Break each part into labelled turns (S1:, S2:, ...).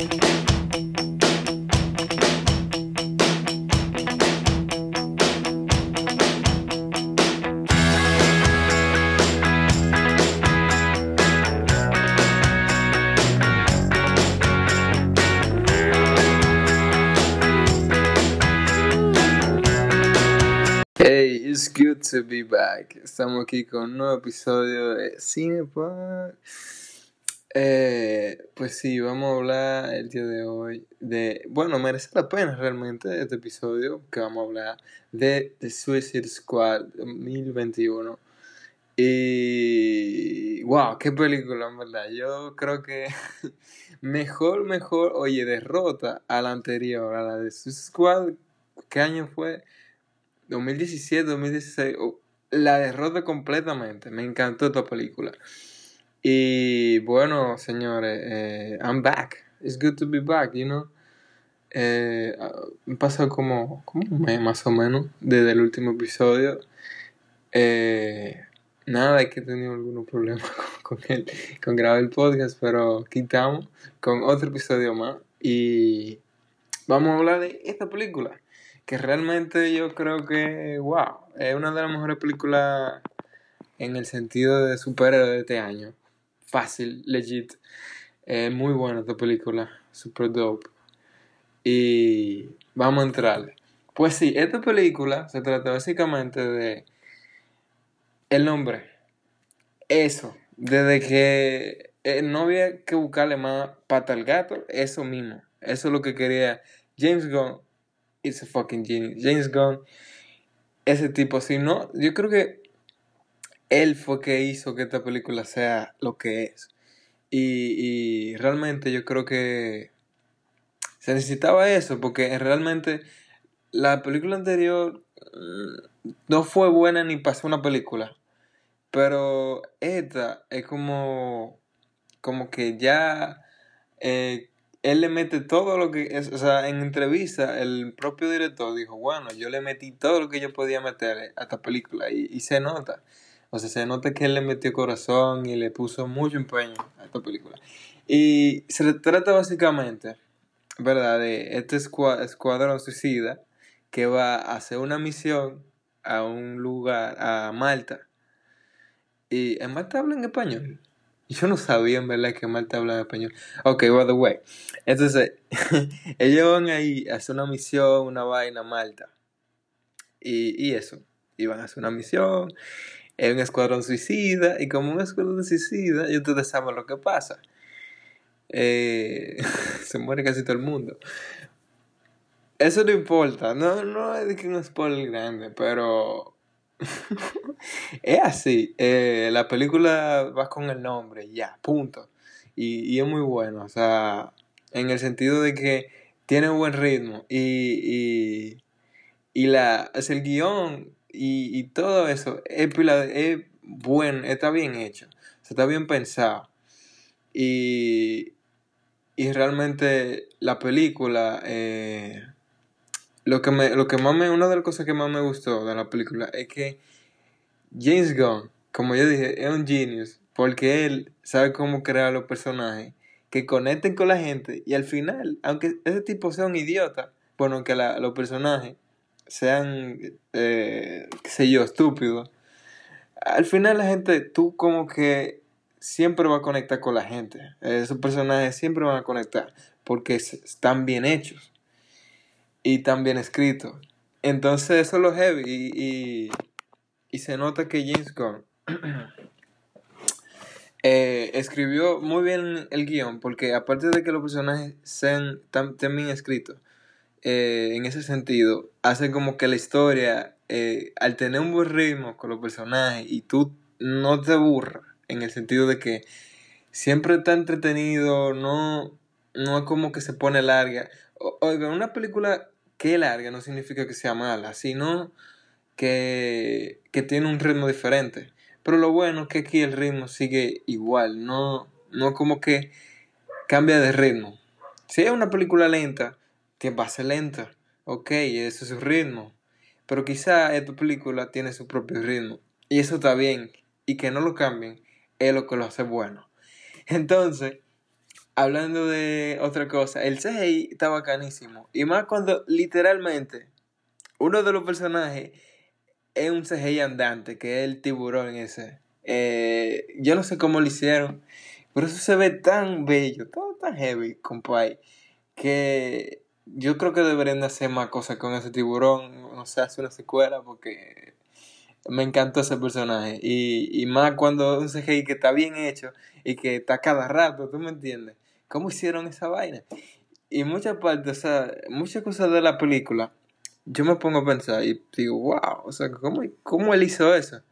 S1: Hey, it's good to be back. Estamos aquí con un nuevo episodio de Cinepod. Eh, pues sí, vamos a hablar el día de hoy de. Bueno, merece la pena realmente este episodio, que vamos a hablar de The Suicide Squad 2021. Y. ¡Wow! ¡Qué película, en verdad! Yo creo que mejor, mejor, oye, derrota a la anterior, a la de Suicide Squad. ¿Qué año fue? 2017, 2016, la derrota completamente. Me encantó esta película. Y bueno, señores, eh, I'm back. It's good to be back, you know. Eh, han pasado como, como un mes más o menos desde el último episodio. Eh, nada, hay que tener algunos problemas con, con, el, con grabar el podcast, pero quitamos con otro episodio más. Y vamos a hablar de esta película que realmente yo creo que, wow, es una de las mejores películas en el sentido de superhéroe de este año. Fácil, legit. Es muy buena esta película, super dope. Y vamos a entrarle. Pues sí, esta película se trata básicamente de el nombre. Eso, desde que eh, no había que buscarle más pata al gato, eso mismo. Eso es lo que quería James Gunn it's a fucking genius. James Gunn, ese tipo, si no, yo creo que él fue que hizo que esta película sea lo que es. Y, realmente yo creo que se necesitaba eso, porque realmente la película anterior mm, no fue buena ni pasó una película. Pero esta es como, como que ya eh, él le mete todo lo que es, o sea, en entrevista el propio director dijo, bueno, yo le metí todo lo que yo podía meter a esta película y, se nota, o sea, se nota que él le metió corazón y le puso mucho empeño a esta película. Y se trata básicamente, ¿verdad?, de este escuadrón suicida que va a hacer una misión a un lugar, a Malta. Y en Malta hablan español. Yo no sabía en verdad que Malta hablaba español. Ok, by the way. Entonces, ellos van ahí a hacer una misión, una vaina Malta. Y, y eso. Iban a hacer una misión. Es un escuadrón suicida. Y como un escuadrón suicida, y ustedes saben lo que pasa. Eh, se muere casi todo el mundo. Eso no importa. No, no es que un spoiler grande, pero es así. Eh, la película va con el nombre, ya, punto. Y, y, es muy bueno, o sea, en el sentido de que tiene un buen ritmo y, y, y la, es el guion y, todo eso es, es está bien hecho, está bien pensado. Y, y realmente la película... Eh, lo que, me, lo que más me, una de las cosas que más me gustó de la película es que James Gunn, como yo dije, es un genius, porque él sabe cómo crear los personajes que conecten con la gente y al final, aunque ese tipo sea un idiota, bueno, que los personajes sean, eh, qué sé yo, estúpidos, al final la gente, tú como que siempre va a conectar con la gente. Esos personajes siempre van a conectar porque están bien hechos y también escrito. Entonces eso es lo heavy y, se nota que James Gunn eh, escribió muy bien el guion porque aparte de que los personajes sean tan, bien escritos, eh, en ese sentido, hace como que la historia, eh, al tener un buen ritmo con los personajes y tú no te aburras, en el sentido de que siempre está entretenido, no, no es como que se pone larga. Oiga, una película que larga no significa que sea mala, sino que, que tiene un ritmo diferente. Pero lo bueno es que aquí el ritmo sigue igual, no, no como que cambia de ritmo. Si es una película lenta, que va a ser lenta, ok, ese es su ritmo. Pero quizá esta película tiene su propio ritmo. Y eso está bien. Y que no lo cambien es lo que lo hace bueno. Entonces, hablando de otra cosa, el CGI está bacanísimo. Y más cuando literalmente uno de los personajes es un CGI andante, que es el tiburón ese. Eh, yo no sé cómo lo hicieron, pero eso se ve tan bello, todo tan heavy, compadre, que yo creo que deberían hacer más cosas con ese tiburón, no sé, hacer una secuela, porque me encantó ese personaje. Y, y más cuando un CGI que está bien hecho y que está cada rato, ¿tú me entiendes? ¿Cómo hicieron esa vaina? Y muchas partes, o sea, muchas cosas de la película, yo me pongo a pensar y digo, wow, o sea, ¿cómo, cómo él hizo eso?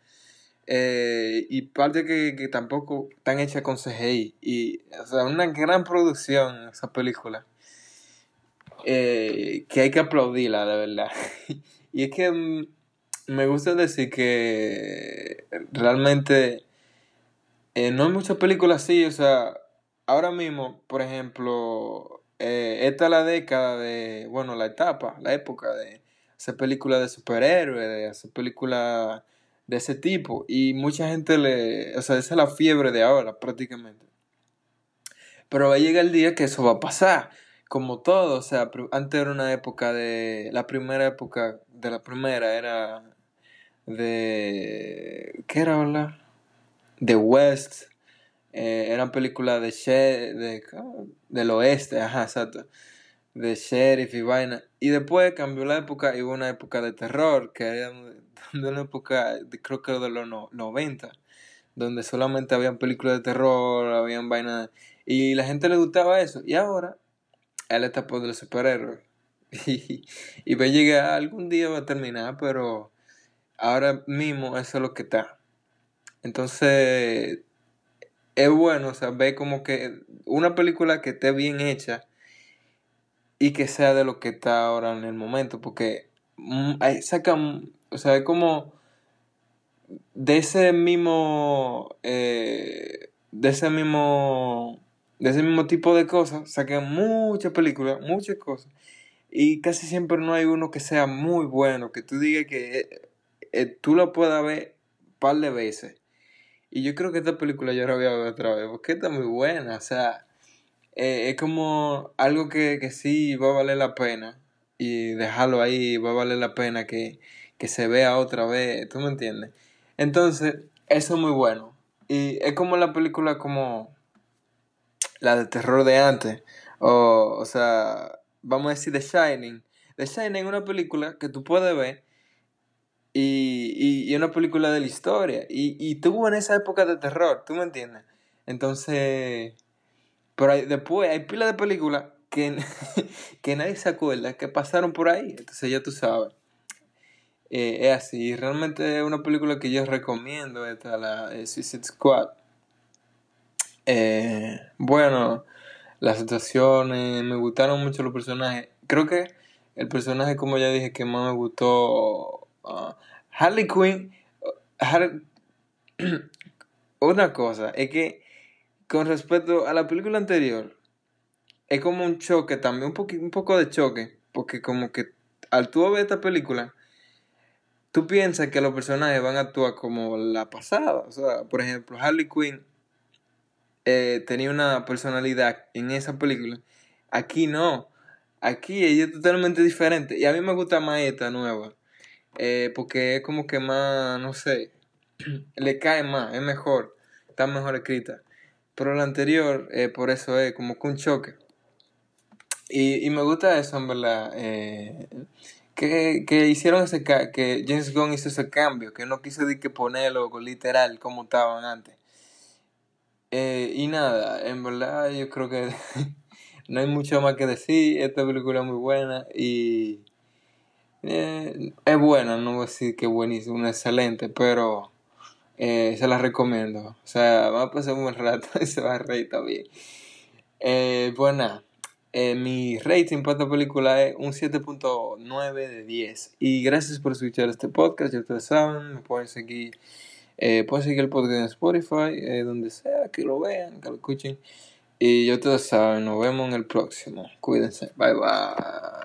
S1: Eh, y parte que, que tampoco están hechas con CGI. Y, o sea, una gran producción esa película. Eh, que hay que aplaudirla, de verdad. y es que mm, me gusta decir que realmente eh, no hay muchas películas así, o sea, ahora mismo, por ejemplo, eh, esta es la década de, bueno, la etapa, la época de hacer películas de superhéroes, de hacer películas de ese tipo. Y mucha gente le, o sea, esa es la fiebre de ahora prácticamente. Pero va a llegar el día que eso va a pasar, como todo, o sea, antes era una época de, la primera época de la primera era de, ¿qué era, hablar? De West, eh, eran películas de, de del oeste, ajá, exacto, de sheriff y vaina. Y después cambió la época y hubo una época de terror, que era una época, creo que de los 90, donde solamente habían películas de terror, habían vainas, y la gente le gustaba eso. Y ahora, él está por los superhéroes. Y, y va a llegar, algún día va a terminar, pero ahora mismo eso es lo que está. Entonces, es bueno, o sea, ve como que una película que esté bien hecha y que sea de lo que está ahora en el momento, porque mm, sacan, o sea, es como de ese mismo, eh, de ese mismo, de ese mismo tipo de cosas, sacan muchas películas, muchas cosas, y casi siempre no hay uno que sea muy bueno, que tú digas que eh, eh, tú lo puedas ver un par de veces y yo creo que esta película yo la voy a ver otra vez, porque está muy buena, o sea, eh, es como algo que, que, sí va a valer la pena, y dejarlo ahí va a valer la pena que, que se vea otra vez, ¿tú me entiendes? Entonces, eso es muy bueno. Y es como la película como la de terror de antes, o, o sea, vamos a decir The Shining. The Shining es una película que tú puedes ver y, y, una película de la historia. Y, y tuvo en esa época de terror, ¿tú me entiendes? Entonces, pero después hay pila de películas que, que nadie se acuerda, que pasaron por ahí. Entonces ya tú sabes. Eh, es así. Realmente es una película que yo recomiendo, esta, la eh, Suicide Squad. Eh, bueno, las situaciones, me gustaron mucho los personajes. Creo que el personaje, como ya dije, que más me gustó uh, Harley Quinn, una cosa, es que con respecto a la película anterior, es como un choque también, un, un poco de choque, porque como que al tú ver esta película, tú piensas que los personajes van a actuar como la pasada. O sea, por ejemplo, Harley Quinn eh, tenía una personalidad en esa película. Aquí no. Aquí ella es totalmente diferente. Y a mí me gusta más esta nueva. Eh, porque es como que más, no sé, le cae más, es mejor, está mejor escrita. Pero la anterior, eh, por eso es como que un choque. Y, y me gusta eso, en verdad. Eh, que, que, hicieron ese que James Gunn hizo ese cambio, que no quiso de que ponerlo literal como estaban antes. Y nada, en verdad yo creo que no hay mucho más que decir. Esta película es muy buena y eh, es buena, no voy a decir que buenísimo, excelente, pero eh, se la recomiendo. O sea, va a pasar un buen rato y se va a reír también. Eh, bueno, eh, mi rating para esta película es un 7.9 de 10. Y gracias por escuchar este podcast. Ya ustedes saben, me pueden seguir. Pueden seguir el podcast en Spotify, donde sea, que lo vean, que lo escuchen. Y ya ustedes saben, nos vemos en el próximo. Cuídense. Bye bye.